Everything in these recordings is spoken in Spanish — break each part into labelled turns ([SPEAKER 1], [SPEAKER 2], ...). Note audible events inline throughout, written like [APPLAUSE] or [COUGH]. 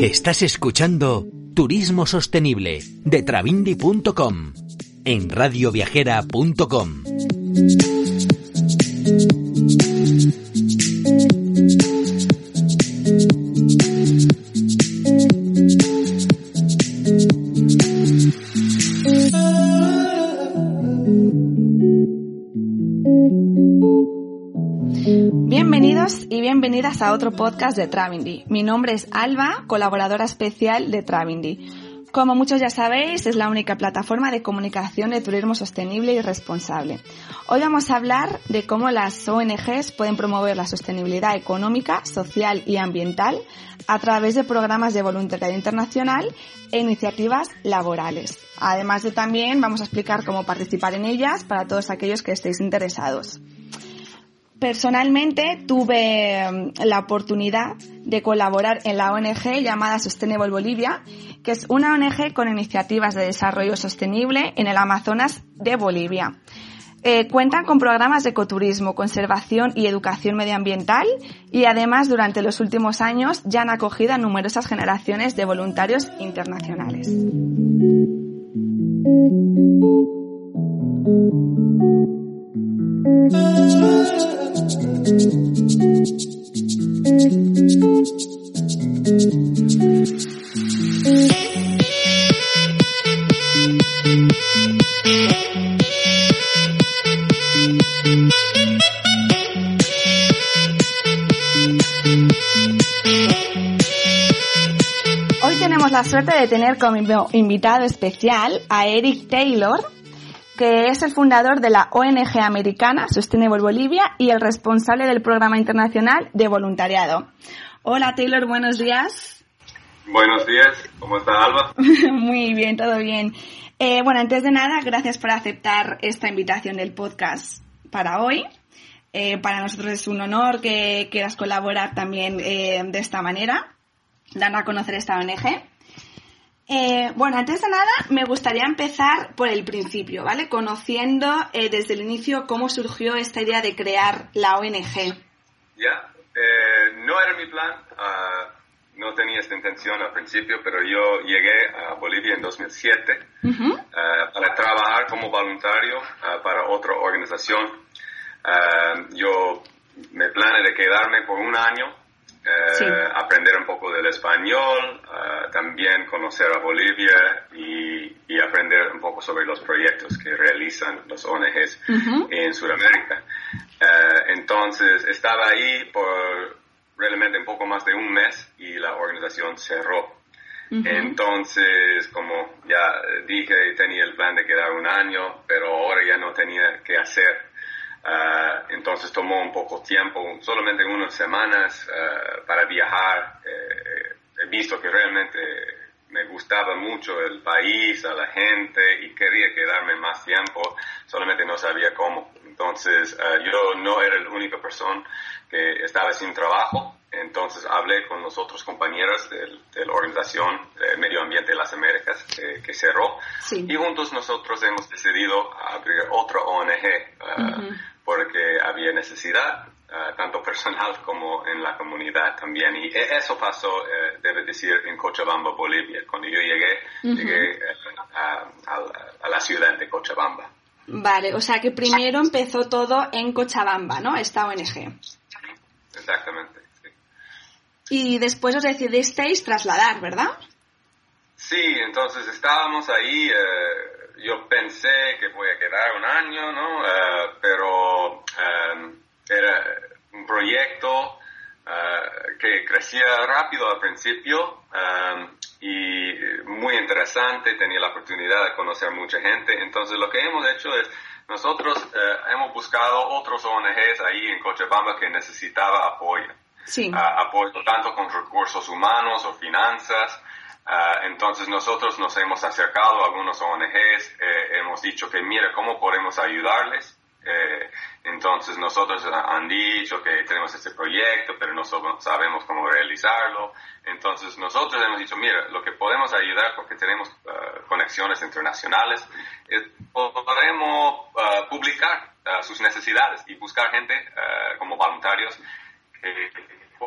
[SPEAKER 1] Estás escuchando Turismo Sostenible de Travindi.com en radioviajera.com.
[SPEAKER 2] Bienvenidos y bienvenidas a otro podcast de Travindy. Mi nombre es Alba, colaboradora especial de Travindy. Como muchos ya sabéis, es la única plataforma de comunicación de turismo sostenible y responsable. Hoy vamos a hablar de cómo las ONGs pueden promover la sostenibilidad económica, social y ambiental a través de programas de voluntariado internacional e iniciativas laborales. Además de también vamos a explicar cómo participar en ellas para todos aquellos que estéis interesados. Personalmente tuve mm, la oportunidad de colaborar en la ONG llamada Sustainable Bolivia, que es una ONG con iniciativas de desarrollo sostenible en el Amazonas de Bolivia. Eh, cuentan con programas de ecoturismo, conservación y educación medioambiental y además durante los últimos años ya han acogido a numerosas generaciones de voluntarios internacionales. Suerte de tener como inv- invitado especial a Eric Taylor, que es el fundador de la ONG americana Sustainable Bolivia y el responsable del programa internacional de voluntariado. Hola Taylor, buenos días.
[SPEAKER 3] Buenos días, ¿cómo está Alba? [LAUGHS]
[SPEAKER 2] Muy bien, todo bien. Eh, bueno, antes de nada, gracias por aceptar esta invitación del podcast para hoy. Eh, para nosotros es un honor que quieras colaborar también eh, de esta manera, dando a conocer esta ONG. Eh, bueno, antes de nada, me gustaría empezar por el principio, ¿vale? Conociendo eh, desde el inicio cómo surgió esta idea de crear la ONG.
[SPEAKER 3] Ya, eh, no era mi plan, ah, no tenía esta intención al principio, pero yo llegué a Bolivia en 2007
[SPEAKER 2] Ujú.
[SPEAKER 3] ah, para trabajar como voluntario ah, para otra organización. Yo me planeé de quedarme por un año, eh,
[SPEAKER 2] Sí.
[SPEAKER 3] aprender un poco del español, ah, también conocer a Bolivia y, y aprender un poco sobre los proyectos que realizan los ONGs
[SPEAKER 2] Ujú.
[SPEAKER 3] en Sudamérica. Eh, entonces estaba ahí por realmente un poco más de un mes y la organización cerró. Entonces, como ya dije, tenía el plan de quedar un año, pero ahora ya no tenía que hacer. Ah, entonces tomó un poco tiempo, solamente unas semanas ah, para viajar. Eh, he visto que realmente me gustaba mucho el país, a la gente y quería quedarme más tiempo, solamente no sabía cómo. Entonces ah, yo no era la única persona que estaba sin trabajo, entonces hablé con los otros compañeros del- de la Organización de Medio Ambiente de las Américas eh, que cerró
[SPEAKER 2] Sí.
[SPEAKER 3] y juntos nosotros hemos decidido abrir otra ONG
[SPEAKER 2] Ujú.
[SPEAKER 3] Porque había necesidad, ah, tanto personal como en la comunidad también. Y e- eso pasó, eh, debe decir, en Cochabamba, Bolivia. Cuando yo llegué,
[SPEAKER 2] Ujú.
[SPEAKER 3] llegué eh, a, a la- a la ciudad de Cochabamba.
[SPEAKER 2] Vale, o sea que primero empezó todo en Cochabamba, ¿no? Esta ONG.
[SPEAKER 3] Exactamente. sí.
[SPEAKER 2] Y después os decidisteis trasladar, ¿verdad?
[SPEAKER 3] Sí, entonces estábamos ahí, eh, yo pensé que voy a quedar un año, ¿no? Eh, pero eh, era un proyecto eh, que crecía rápido al principio eh, y muy interesante, tenía la oportunidad de conocer mucha gente. Entonces lo que hemos hecho es, nosotros eh, hemos buscado otros ONGs ahí en Cochabamba que necesitaba apoyo. apoyo tanto con recursos humanos o finanzas. Entonces nosotros nos hemos acercado a algunos ONGs, hemos dicho que mire cómo podemos ayudarles eh, entonces nosotros han dicho que tenemos este proyecto, pero no sabemos cómo realizarlo. Entonces nosotros hemos dicho, mira, lo que podemos ayudar porque tenemos eh, conexiones internacionales, es, podemos uh, publicar uh, sus necesidades y buscar gente como voluntarios que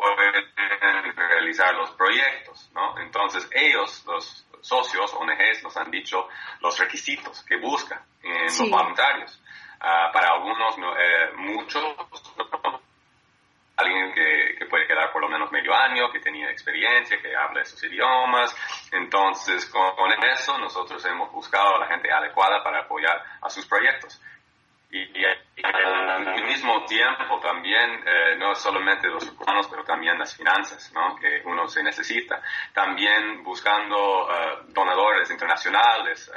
[SPEAKER 3] pueden realizar los proyectos, ¿no? Entonces ellos, los socios, ONGs, nos han dicho los requisitos que buscan en los voluntarios. Ah, para algunos, eh, muchos, alguien que, puede quedar por lo menos medio año, que tenía experiencia, que habla esos idiomas. Entonces, con, eso nosotros hemos buscado a la gente adecuada para apoyar a sus proyectos. Y, al mismo tiempo también, eh, no solamente los humanos, pero también las finanzas, ¿no? que uno se necesita. También buscando eh, donadores internacionales,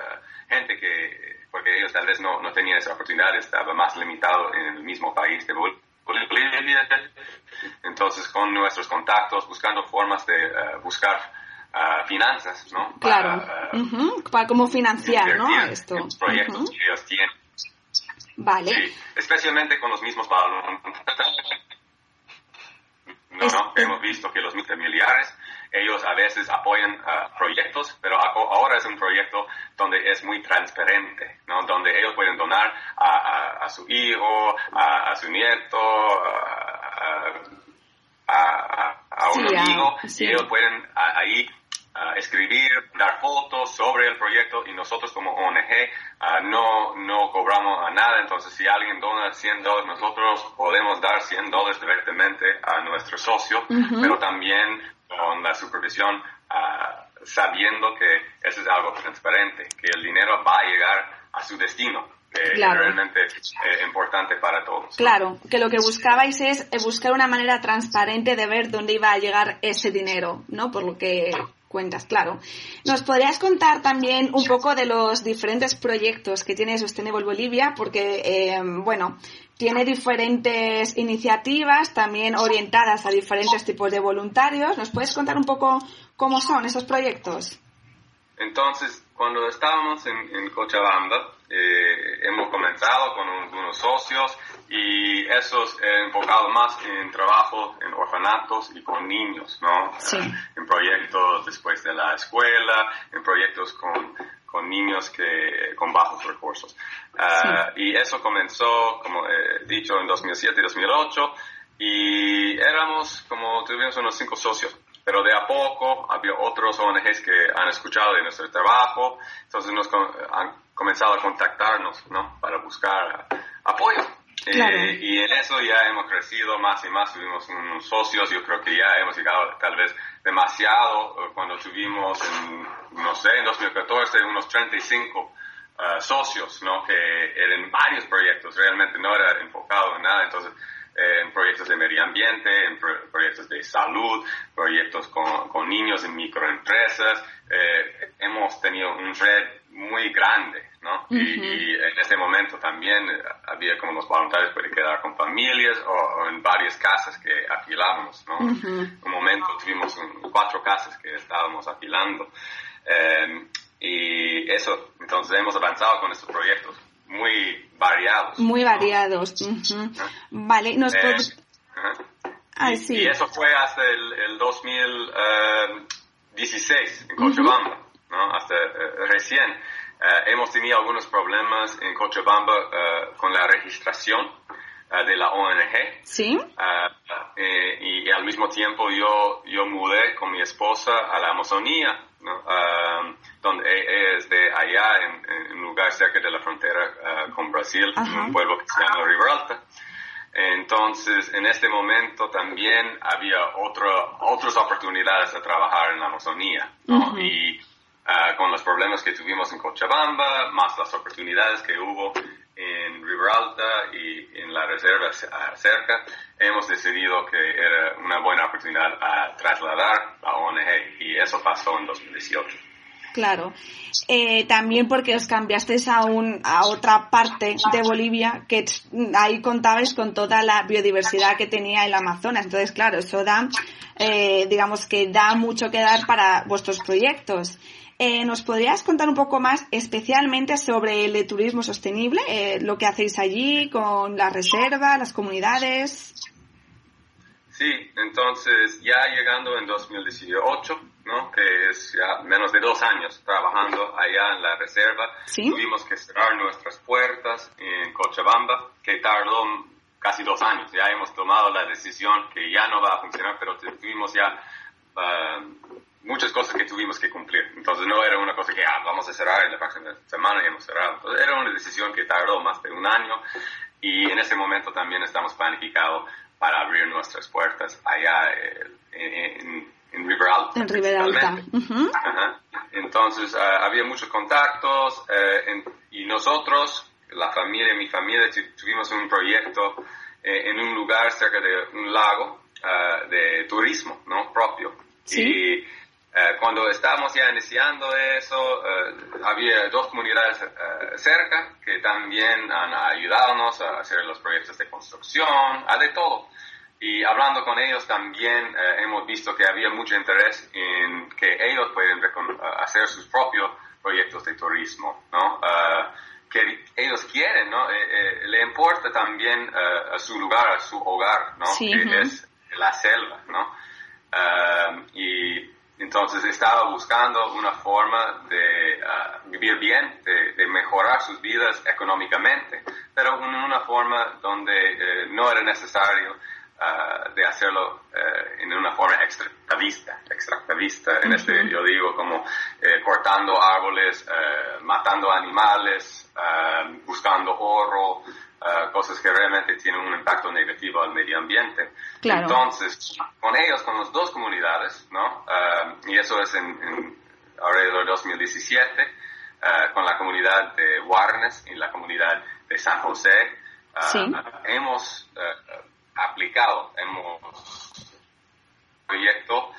[SPEAKER 3] gente que porque ellos tal vez no, no tenían esa oportunidad, estaba más limitado en el mismo país de Bolivia. Entonces, con nuestros contactos, buscando formas de eh, buscar uh, finanzas, ¿no?
[SPEAKER 2] Claro, para, uh, para cómo financiar, ¿no? Esto.
[SPEAKER 3] Los proyectos que ellos tienen.
[SPEAKER 2] Vale.
[SPEAKER 3] Sí, especialmente con los mismos no, no, hemos visto que los familiares ellos a veces apoyan uh, proyectos, pero ahora es un proyecto donde es muy transparente, ¿no? donde ellos pueden donar a, a, su hijo, a, a su nieto, a, un amigo, y ellos pueden ahí escribir, dar fotos sobre el proyecto y nosotros como ONG no, no cobramos a nada. Entonces, si alguien dona 100 dólares, nosotros podemos dar 100 dólares directamente a nuestro socio, pero también con la supervisión, ah, sabiendo que eso es algo transparente, que el dinero va a llegar a su destino. Que es realmente eh, importante para todos.
[SPEAKER 2] Claro, que lo que buscabais es eh, buscar una manera transparente de ver dónde iba a llegar ese dinero, ¿no? Por lo que cuentas, claro. ¿Nos podrías contar también un poco de los diferentes proyectos que tiene Sustainable Bolivia? Porque, eh, bueno, tiene diferentes iniciativas también orientadas a diferentes tipos de voluntarios. ¿Nos puedes contar un poco cómo son esos proyectos?
[SPEAKER 3] Entonces, cuando estábamos en, Cochabamba, eh, hemos comenzado con unos socios y esos he enfocado más en trabajo en orfanatos y con niños, ¿no?
[SPEAKER 2] Sí. [LAUGHS]
[SPEAKER 3] en proyectos después de la escuela, en proyectos con con niños que con bajos recursos. Ah, y eso comenzó, como he dicho, en 2007 y 2008 y éramos como, tuvimos unos cinco socios, pero de a poco había otros ONGs que han escuchado de nuestro trabajo, entonces nos han comenzado a contactarnos, ¿no? Para buscar apoyo. Eh, y en eso ya hemos crecido más y más, tuvimos unos socios, yo creo que ya hemos llegado tal vez demasiado eh, cuando tuvimos, en, no sé, en 2014 unos 35 eh, socios, ¿no? Que eran varios proyectos, realmente no era enfocado en nada, entonces en proyectos de medio ambiente, en proyectos de salud, proyectos con, con niños en microempresas. hemos tenido un red muy grande ¿no? y, en ese momento también eh, había como los voluntarios pueden quedar con familias o, en varias casas que afilábamos, ¿no? Un momento tuvimos cuatro casas que estábamos afilando. Em, y eso, entonces hemos avanzado con estos proyectos muy variados.
[SPEAKER 2] Muy variados. Vale, nos
[SPEAKER 3] eh, y, eso fue hasta el, 2016 en Cochabamba, ¿no? Hasta eh, recién. Eh, hemos tenido algunos problemas en Cochabamba uh, con la registración uh, de la ONG.
[SPEAKER 2] Sí.
[SPEAKER 3] y, al mismo tiempo yo, yo mudé con mi esposa a la Amazonía, ¿no? donde e, es de allá, en, un lugar cerca de la frontera con Brasil, en un pueblo que se llama Riberalta. Entonces, en este momento también había otro, otras oportunidades de trabajar en la Amazonía, ¿no? Y Ah, con los problemas que tuvimos en Cochabamba, más las oportunidades que hubo en Riberalta y en la reserva cerca, hemos decidido que era una buena oportunidad a trasladar la ONG y eso pasó en 2018.
[SPEAKER 2] Claro. Eh, también porque os cambiasteis a, un, a otra parte de Bolivia que ahí contabais con toda la biodiversidad que tenía el Amazonas. Entonces, claro, eso da, eh, digamos que da mucho que dar para vuestros proyectos. Eh, ¿Nos podrías contar un poco más especialmente sobre el turismo sostenible, eh, lo que hacéis allí con la reserva, las comunidades?
[SPEAKER 3] Sí, entonces ya llegando en 2018, ¿no? que es ya menos de dos años trabajando allá en la reserva, tuvimos que cerrar nuestras puertas en Cochabamba, que tardó casi dos años. Ya hemos tomado la decisión que ya no va a funcionar, pero tuvimos ya uh, muchas cosas que tuvimos que cumplir. Entonces no era una cosa que ah, vamos a cerrar en la próxima semana y hemos cerrado. Entonces era una decisión que tardó más de un año y en ese momento también estamos planificados para abrir nuestras puertas allá eh, en, en, River Alta.
[SPEAKER 2] En River Alta.
[SPEAKER 3] Entonces ah, había muchos contactos eh, y nosotros, la familia, mi familia, tuvimos un proyecto eh, en un lugar cerca de un lago ah, de turismo ¿no? propio.
[SPEAKER 2] ¿Sí?
[SPEAKER 3] Y eh, cuando estábamos ya iniciando eso, eh, había dos comunidades eh, cerca que también han ayudado a hacer los proyectos de construcción, a de todo. Y hablando con ellos también hemos visto que había mucho interés en que ellos pueden hacer sus propios proyectos de turismo, ¿no? que ellos quieren, ¿no? le importa también a su lugar, a su hogar, ¿no? que es la selva, ¿no? Y entonces estaba buscando una forma de ah, vivir bien, de, mejorar sus vidas económicamente, pero en una forma donde eh, no era necesario uh, de hacerlo uh, en una forma extractivista, extractivista, en este yo digo como eh, cortando árboles, matando animales, buscando oro, Uh, cosas que realmente tienen un impacto negativo al medio ambiente. Entonces, con ellos, con las dos comunidades, ¿no? Uh, y eso es en, en, alrededor de 2017, uh, con la comunidad de Warnes y la comunidad de San José,
[SPEAKER 2] sí.
[SPEAKER 3] hemos aplicado, hemos proyecto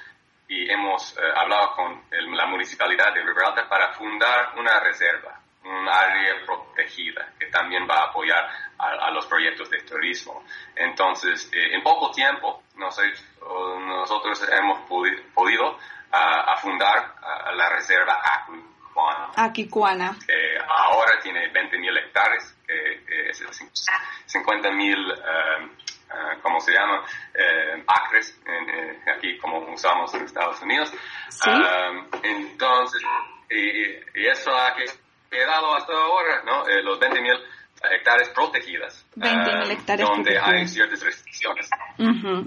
[SPEAKER 3] y hemos hablado con el, la municipalidad de River Alta para fundar una reserva área protegida que también va a apoyar a, los proyectos de turismo. Entonces, eh, en poco tiempo, nosotros hemos podido a, fundar la reserva Aquicuana.
[SPEAKER 2] Aquicuana.
[SPEAKER 3] Que ahora tiene 20.000 hectáreas, que, es 50.000 uh, uh, ¿cómo se llama? Eh, acres, aquí como usamos en Estados Unidos.
[SPEAKER 2] ¿Sí?
[SPEAKER 3] entonces, y, eso ha quedado hasta ahora, ¿no? Eh, los 20.000 hectáreas protegidas.
[SPEAKER 2] 20.000
[SPEAKER 3] eh,
[SPEAKER 2] hectáreas
[SPEAKER 3] Donde hay ciertas restricciones.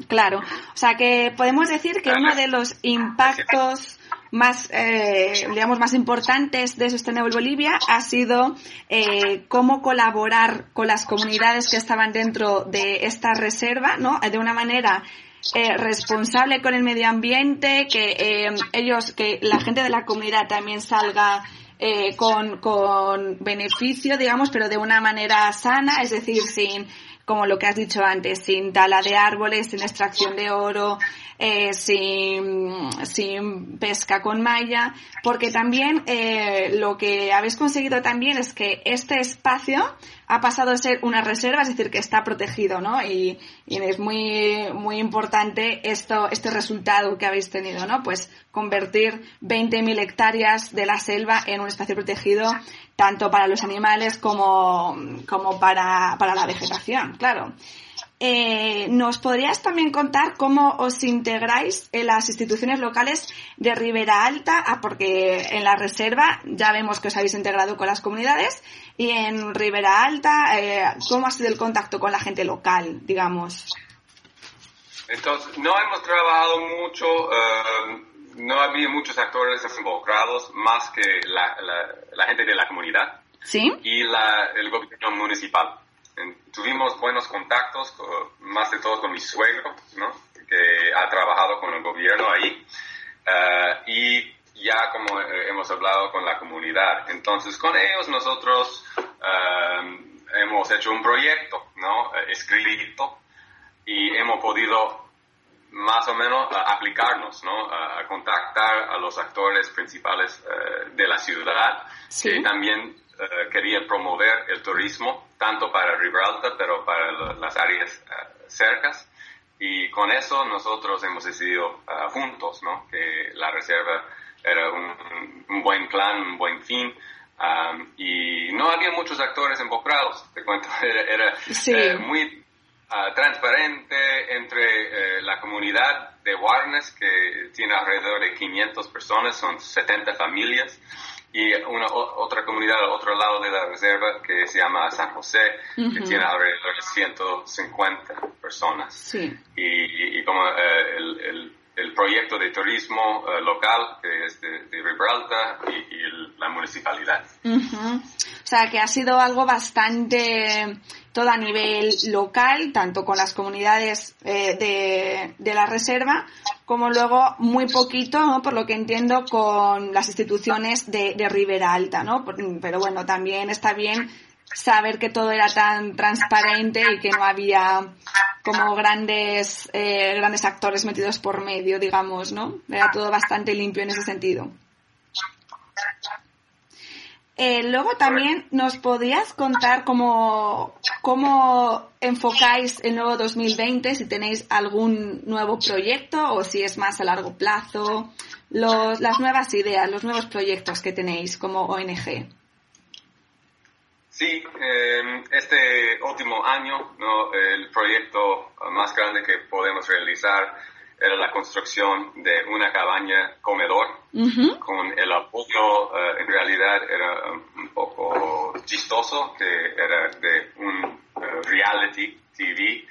[SPEAKER 2] claro. O sea que podemos decir que uno de los impactos más, eh, digamos, más importantes de Sustainable Bolivia ha sido eh, cómo colaborar con las comunidades que estaban dentro de esta reserva, ¿no? De una manera eh, responsable con el medio ambiente, que eh, ellos, que la gente de la comunidad también salga eh, con, con beneficio, digamos, pero de una manera sana, es decir, sin, como lo que has dicho antes, sin tala de árboles, sin extracción de oro, eh, sin, sin, pesca con malla, porque también eh, lo que habéis conseguido también es que este espacio ha pasado a ser una reserva, es decir, que está protegido, ¿no? Y, y es muy, muy importante esto, este resultado que habéis tenido, ¿no? Pues convertir 20.000 hectáreas de la selva en un espacio protegido, tanto para los animales como, como para, para la vegetación, claro. Eh, ¿Nos podrías también contar cómo os integráis en las instituciones locales de Ribera Alta? Ah, porque en la reserva ya vemos que os habéis integrado con las comunidades y en Ribera Alta, eh, ¿cómo ha sido el contacto con la gente local, digamos?
[SPEAKER 3] Entonces, no hemos trabajado mucho, eh, no había muchos actores involucrados más que la, la, gente de la comunidad
[SPEAKER 2] ¿Sí?
[SPEAKER 3] y la, el gobierno municipal tuvimos buenos contactos, más de todo con mi suegro, ¿no? que ha trabajado con el gobierno ahí, uh, y ya como eh, hemos hablado con la comunidad. Entonces, con ellos nosotros uh, hemos hecho un proyecto, ¿no? escrito, y hemos podido más o menos aplicarnos, ¿no? A, contactar a los actores principales de la ciudad
[SPEAKER 2] Sí.
[SPEAKER 3] que también eh, querían promover el turismo, tanto para Riberalta, pero para las áreas eh, cercas. Y con eso nosotros hemos decidido eh, juntos, ¿no? Que la reserva era un, un buen plan, un buen fin. um, y no había muchos actores involucrados, te cuento, [LAUGHS] era, era,
[SPEAKER 2] Sí.
[SPEAKER 3] eh, muy ah, transparente entre eh, la comunidad de Warnes, que tiene alrededor de 500 personas, son 70 familias, y una o- otra comunidad al otro lado de la reserva que se llama San José, que tiene alrededor de 150 personas.
[SPEAKER 2] Sí.
[SPEAKER 3] Y, y- y como eh, el, el- el proyecto de turismo eh, local, que es de, de Riberalta, y, y la municipalidad.
[SPEAKER 2] O sea, que ha sido algo bastante todo a nivel local, tanto con las comunidades eh, de, de la reserva, como luego muy poquito, ¿no? por lo que entiendo, con las instituciones de, de Ribera Alta, ¿no? Pero bueno, también está bien saber que todo era tan transparente y que no había como grandes eh, grandes actores metidos por medio, digamos, ¿no? Era todo bastante limpio en ese sentido. Eh, luego también nos podrías contar cómo, cómo enfocáis el nuevo 2020, si tenéis algún nuevo proyecto o si es más a largo plazo, los, las nuevas ideas, los nuevos proyectos que tenéis como ONG.
[SPEAKER 3] Sí, eh, este último año, ¿no? el proyecto más grande que podemos realizar era la construcción de una cabaña comedor. Con el apoyo, eh, en realidad era un poco chistoso, que era de un eh, reality TV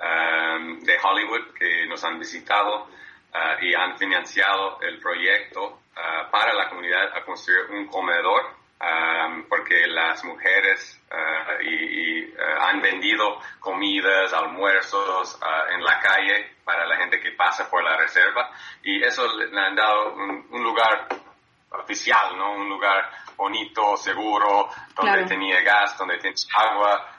[SPEAKER 3] um, de Hollywood que nos han visitado eh, y han financiado el proyecto para la comunidad a construir un comedor um, porque las mujeres eh, y, y, eh, han vendido comidas, almuerzos eh, en la calle para la gente que pasa por la reserva y eso le han dado un, un lugar oficial, ¿no? Un lugar bonito, seguro, donde
[SPEAKER 2] Claro.
[SPEAKER 3] tenía gas, donde tenía agua,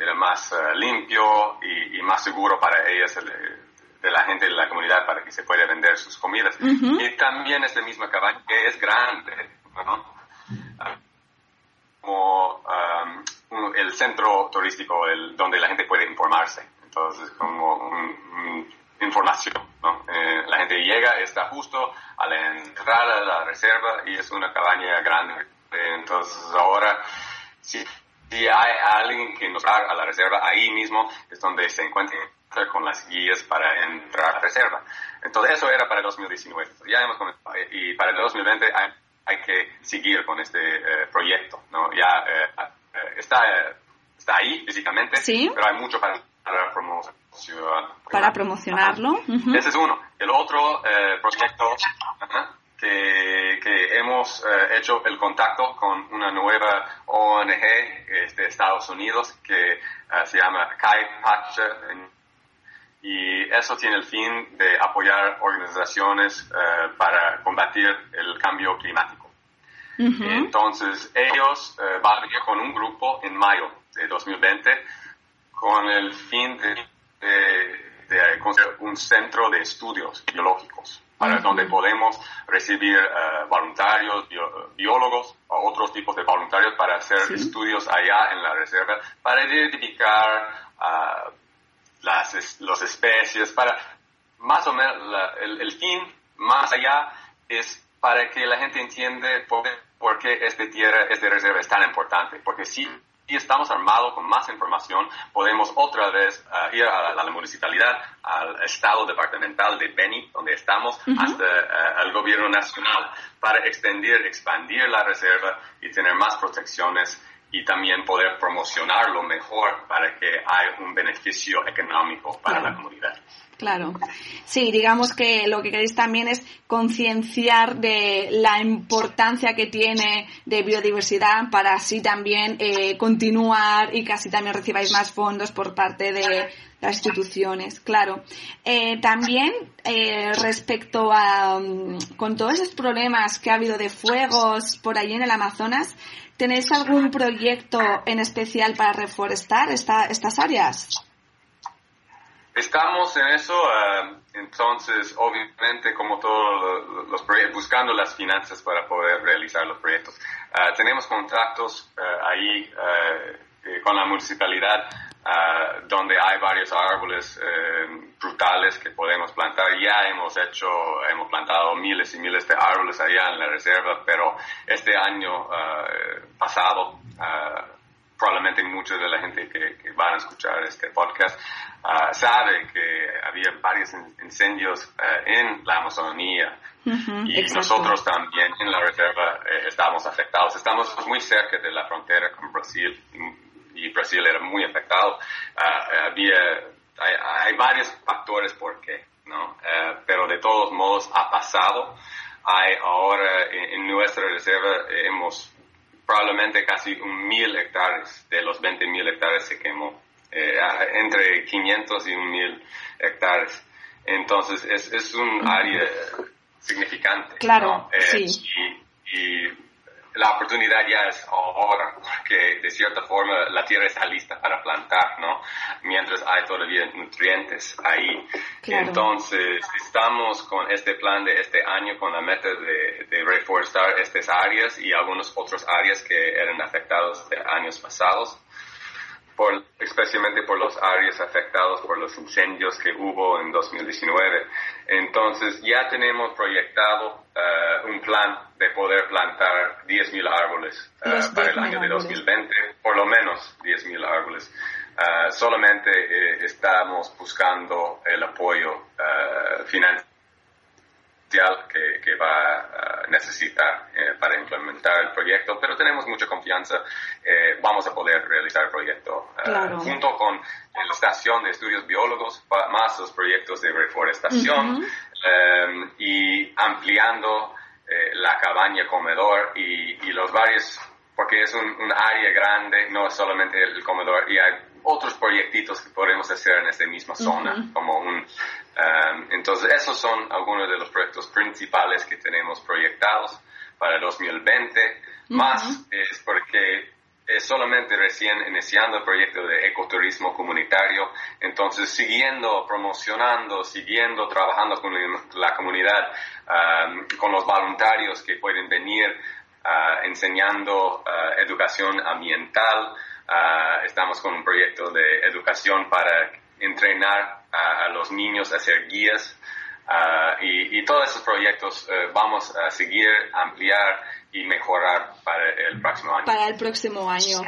[SPEAKER 3] era más limpio y, y más seguro para ellas, el- de la gente de la comunidad, para que se pueda vender sus comidas.
[SPEAKER 2] Ujú.
[SPEAKER 3] Y también esta misma cabaña que es grande, ¿no? Como um, el centro turístico el, donde la gente puede informarse. Entonces, como un- un- información, ¿no? Eh, la gente llega, está justo a la entrada de la reserva y es una cabaña grande. Eh, entonces, ahora, si, si hay alguien que nos va a la reserva, ahí mismo es donde se encuentra con las guías para entrar a la reserva. Entonces, eso era para el 2019. Ya hemos comenzado. Y para el 2020 hay, hay que seguir con este eh, proyecto, ¿no? Ya eh, está, eh, está ahí físicamente,
[SPEAKER 2] Sí.
[SPEAKER 3] pero hay mucho para, para promoción.
[SPEAKER 2] Para promocionarlo.
[SPEAKER 3] Ese es uno. El otro eh, proyecto que, que hemos hecho el contacto con una nueva ONG este, de Estados Unidos que se llama Kai Pacha y eso tiene el fin de apoyar organizaciones eh, para combatir el cambio climático.
[SPEAKER 2] Ujú.
[SPEAKER 3] Entonces, ellos eh, van a venir con un grupo en mayo de 2020 con el fin de, de- de construir un centro de estudios biológicos para
[SPEAKER 2] Ujú.
[SPEAKER 3] donde podemos recibir eh, voluntarios, bio- biólogos o otros tipos de voluntarios para hacer
[SPEAKER 2] Sí.
[SPEAKER 3] estudios allá en la reserva para identificar ah, las los especies, para más o menos la- el, el fin más allá es para que la gente entiende por, por qué esta tierra, esta reserva es tan importante, porque si, si estamos armados con más información, podemos otra vez ah, ir a la, a la municipalidad, al estado departamental de Beni, donde estamos, hasta ah, al gobierno nacional, para extender, expandir la reserva y tener más protecciones y también poder promocionarlo mejor para que haya un beneficio económico para
[SPEAKER 2] Claro.
[SPEAKER 3] la comunidad.
[SPEAKER 2] Claro. Sí, digamos que lo que queréis también es concienciar de la importancia que tiene de biodiversidad para así también eh, continuar y que así también recibáis más fondos por parte de las instituciones. Claro. Eh, también eh, respecto a mm, con todos esos problemas que ha habido de fuegos por allí en el Amazonas, ¿tenéis algún proyecto en especial para reforestar esta, estas áreas?
[SPEAKER 3] Estamos en eso, uh, entonces obviamente como todos los proyectos, buscando las finanzas para poder realizar los proyectos. Uh, tenemos contactos uh, ahí eh, con la municipalidad donde hay varios árboles eh, frutales que podemos plantar. Ya hemos hecho, hemos plantado miles y miles de árboles allá en la reserva, pero este año pasado probablemente mucha de la gente que, que van a escuchar este podcast uh, sabe que había varios incendios uh, en la Amazonía y nosotros también en la reserva eh, estamos afectados. Estamos muy cerca de la frontera con Brasil y Brasil era muy afectado. Uh, había, hay, hay, varios factores por qué, ¿no? pero de todos modos ha pasado. Hay ahora en, en nuestra reserva hemos probablemente casi un mil hectáreas de los 20 mil hectáreas se quemó, eh, entre 500 y un mil hectáreas. Entonces es, es un área significante.
[SPEAKER 2] Claro,
[SPEAKER 3] eh,
[SPEAKER 2] sí.
[SPEAKER 3] Y, y, la oportunidad ya es ahora, porque de cierta forma la tierra está lista para plantar, ¿no? Mientras hay todavía nutrientes ahí.
[SPEAKER 2] Claro.
[SPEAKER 3] Entonces, estamos con este plan de este año con la meta de, de reforestar estas áreas y algunas otras áreas que eran afectadas de años pasados. Por, especialmente por los áreas afectados por los incendios que hubo en 2019. Entonces ya tenemos proyectado uh, un plan de poder plantar 10.000 árboles uh, para el año de 2020, por lo menos 10.000 árboles. Uh, solamente eh, estamos buscando el apoyo financiero que, que, va a necesitar eh, para implementar el proyecto, pero tenemos mucha confianza, eh, vamos a poder realizar el proyecto uh,
[SPEAKER 2] claro.
[SPEAKER 3] junto con la estación de estudios biólogos, más los proyectos de reforestación uh -huh. um, y ampliando eh, la cabaña comedor y, y, los varios, porque es un, un área grande, no solamente el comedor, y hay otros proyectitos que podemos hacer en esta misma zona, uh -huh. como un... Um, entonces, esos son algunos de los proyectos principales que tenemos proyectados para 2020. Uh -huh. Más es porque es solamente recién iniciando el proyecto de ecoturismo comunitario, entonces siguiendo promocionando, siguiendo trabajando con la comunidad, um, con los voluntarios que pueden venir uh, enseñando uh, educación ambiental, Uh, estamos con un proyecto de educación para entrenar a, a los niños a ser guías uh, y, y, todos esos proyectos uh, vamos a seguir, ampliar y mejorar para el próximo año.
[SPEAKER 2] Para el próximo año.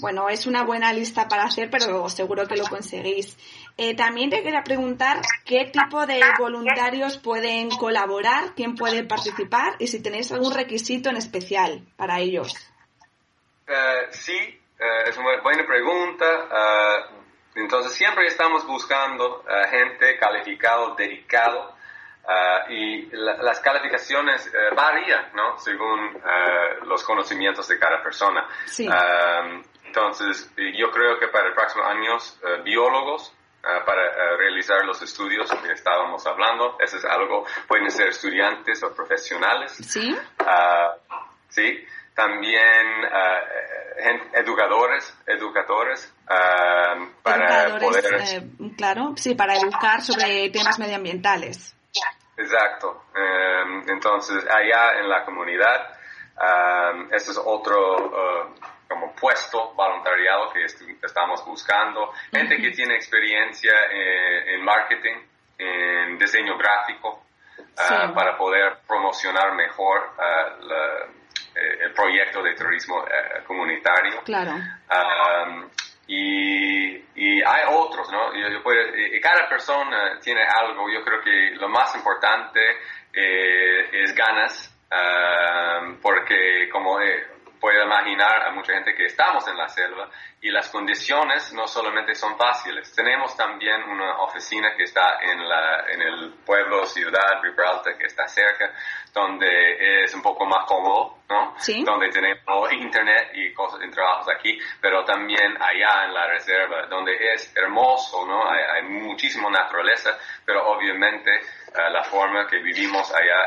[SPEAKER 2] Bueno, es una buena lista para hacer, pero seguro que lo conseguís. Eh, también te quería preguntar qué tipo de voluntarios pueden colaborar, quién puede participar y si tenéis algún requisito en especial para ellos.
[SPEAKER 3] sí, Uh, es una buena pregunta. Uh, entonces, siempre estamos buscando uh, gente calificado, dedicado, y la, las calificaciones varían, ¿no? Según los conocimientos de cada persona.
[SPEAKER 2] Sí.
[SPEAKER 3] entonces, yo creo que para el próximo año, biólogos, para realizar los estudios que estábamos hablando, eso es algo, pueden ser estudiantes o profesionales.
[SPEAKER 2] Sí.
[SPEAKER 3] sí también uh, educadores, educadores uh, para
[SPEAKER 2] educadores,
[SPEAKER 3] poder...
[SPEAKER 2] Eh, claro, sí, para educar sobre temas medioambientales.
[SPEAKER 3] Exacto. Um, entonces, allá en la comunidad, um, este es otro uh, como puesto voluntariado que est estamos buscando. Gente uh -huh. que tiene experiencia en, en marketing, en diseño gráfico,
[SPEAKER 2] sí.
[SPEAKER 3] para poder promocionar mejor la el proyecto de turismo eh, comunitario.
[SPEAKER 2] Claro.
[SPEAKER 3] Um, y, y, hay otros, ¿no? Y, y, cada persona tiene algo. Yo creo que lo más importante eh, es ganas, um, porque como eh, puede imaginar a mucha gente que estamos en la selva y las condiciones no solamente son fáciles. Tenemos también una oficina que está en, la, en el pueblo, ciudad, Gibraltar, que está cerca, donde es un poco más cómodo, ¿no?
[SPEAKER 2] Sí.
[SPEAKER 3] Donde tenemos internet y cosas en trabajos aquí, pero también allá en la reserva, donde es hermoso, ¿no? Hay, hay muchísima naturaleza, pero obviamente uh, la forma que vivimos allá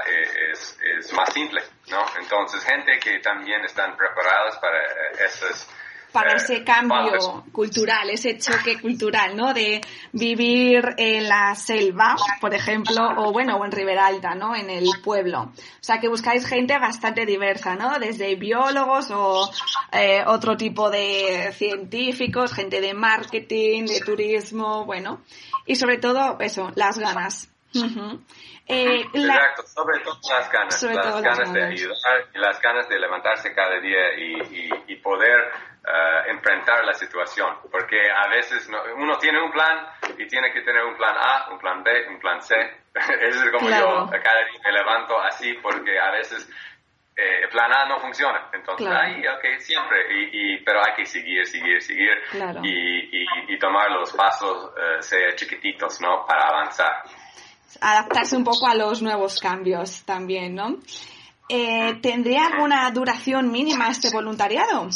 [SPEAKER 3] es, es, más simple, ¿no? Entonces, gente que también están preparadas para uh, esas
[SPEAKER 2] para
[SPEAKER 3] eh,
[SPEAKER 2] ese cambio cultural, ese choque cultural, ¿no? De vivir en la selva, por ejemplo, o bueno, o en Riberalta, ¿no? En el pueblo. O sea, que buscáis gente bastante diversa, ¿no? Desde biólogos o eh, otro tipo de científicos, gente de marketing, de turismo, bueno. Y sobre todo, eso, las ganas.
[SPEAKER 3] Eh, Exacto, sobre todo las ganas, las ganas, de ayudar y las ganas de levantarse cada día y, poder uh, enfrentar la situación, porque a veces uno tiene un plan y tiene que tener un plan A, un plan B, un plan C. [LAUGHS] Eso es como yo cada día me levanto así porque a veces eh, el plan A no funciona. Entonces, ahí, ok, siempre, y, pero hay que seguir, seguir, seguir y, tomar los pasos, uh, sea chiquititos, ¿no? Para avanzar
[SPEAKER 2] adaptarse un poco a los nuevos cambios también, ¿no? Eh, ¿Tendría alguna duración mínima este voluntariado?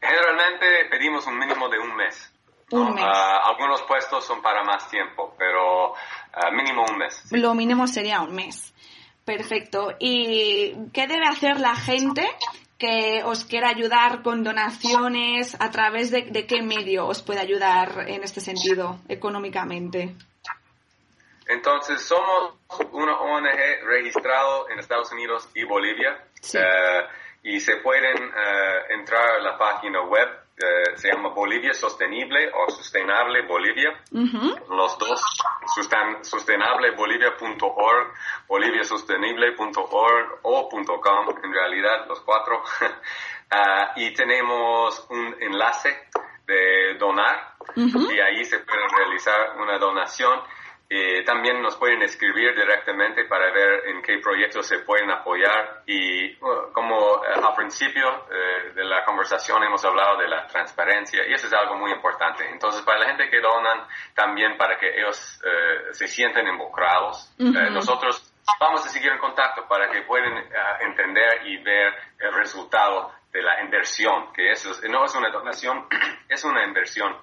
[SPEAKER 3] Generalmente pedimos un mínimo de un mes.
[SPEAKER 2] Un mes.
[SPEAKER 3] Ah, algunos puestos son para más tiempo, pero ah, mínimo un mes.
[SPEAKER 2] Lo mínimo sería un mes. Perfecto. ¿Y qué debe hacer la gente que os quiera ayudar con donaciones? ¿A través de, de qué medio os puede ayudar en este sentido económicamente?
[SPEAKER 3] Entonces, somos una ONG registrado en Estados Unidos y Bolivia. Eh, y se pueden eh, entrar a la página web, eh, se llama Bolivia Sostenible o Sustainable Bolivia. Los dos, sustainablebolivia.org, boliviasostenible.org o .com, en realidad los cuatro. [LAUGHS] y tenemos un enlace de donar y ahí se puede realizar una donación eh, también nos pueden escribir directamente para ver en qué proyectos se pueden apoyar. Y uh, como uh, al principio uh, de la conversación hemos hablado de la transparencia y eso es algo muy importante. Entonces para la gente que donan también para que ellos se sienten involucrados, nosotros vamos a seguir en contacto para que puedan entender y ver el resultado de la inversión, que eso no es una donación, [CLEARS THROAT] es una inversión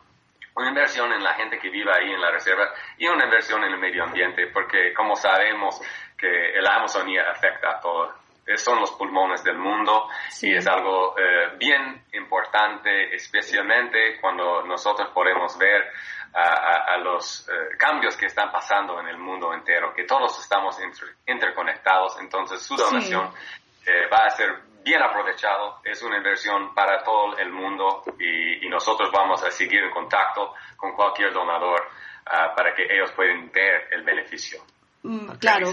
[SPEAKER 3] una inversión en la gente que vive ahí en la reserva y una inversión en el medio ambiente, porque como sabemos que el Amazonía afecta a todo, son los pulmones del mundo y es algo eh, bien importante, especialmente cuando nosotros podemos ver a, los eh, cambios que están pasando en el mundo entero, que todos estamos interconectados, entonces su donación eh, va a ser bien aprovechado, es una inversión para todo el mundo y, nosotros vamos a seguir en contacto con cualquier donador ah, para que ellos puedan ver el beneficio.
[SPEAKER 2] Mm, claro,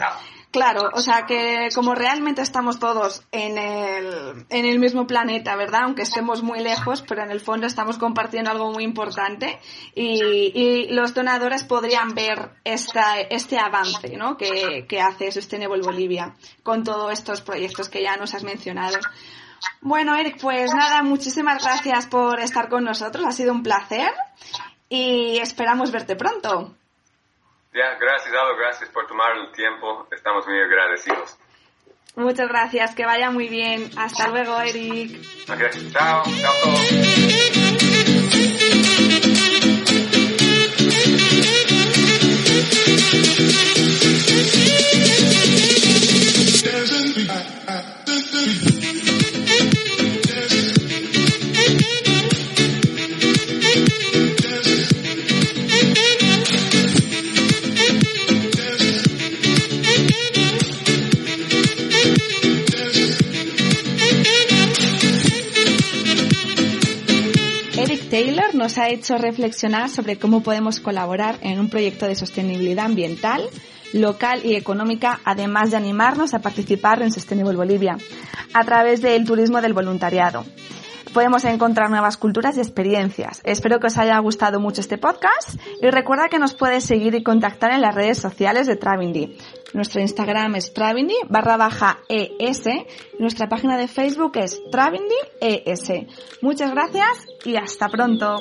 [SPEAKER 2] claro, o sea que como realmente estamos todos en el, en el mismo planeta, ¿verdad? Aunque estemos muy lejos, pero en el fondo estamos compartiendo algo muy importante y, los donadores podrían ver esta, este avance, ¿no? Que, que hace Sustainable Bolivia con todos estos proyectos que ya nos has mencionado. Bueno, Eric, pues nada, muchísimas gracias por estar con nosotros, ha sido un placer y esperamos verte pronto.
[SPEAKER 3] Ya, gracias, Aldo, gracias por tomar el tiempo. Estamos muy agradecidos.
[SPEAKER 2] Muchas gracias, que vaya muy bien. Hasta luego, Eric.
[SPEAKER 3] Okay. Chao, chao todos.
[SPEAKER 2] Ha hecho reflexionar sobre cómo podemos colaborar en un proyecto de sostenibilidad ambiental, local y económica, además de animarnos a participar en Sustainable Bolivia, a través del turismo del voluntariado podemos encontrar nuevas culturas y experiencias. Espero que os haya gustado mucho este podcast y recuerda que nos puedes seguir y contactar en las redes sociales de Travindy. Nuestro Instagram es Travindy barra baja ES. Nuestra página de Facebook es Travindy ES. Muchas gracias y hasta pronto.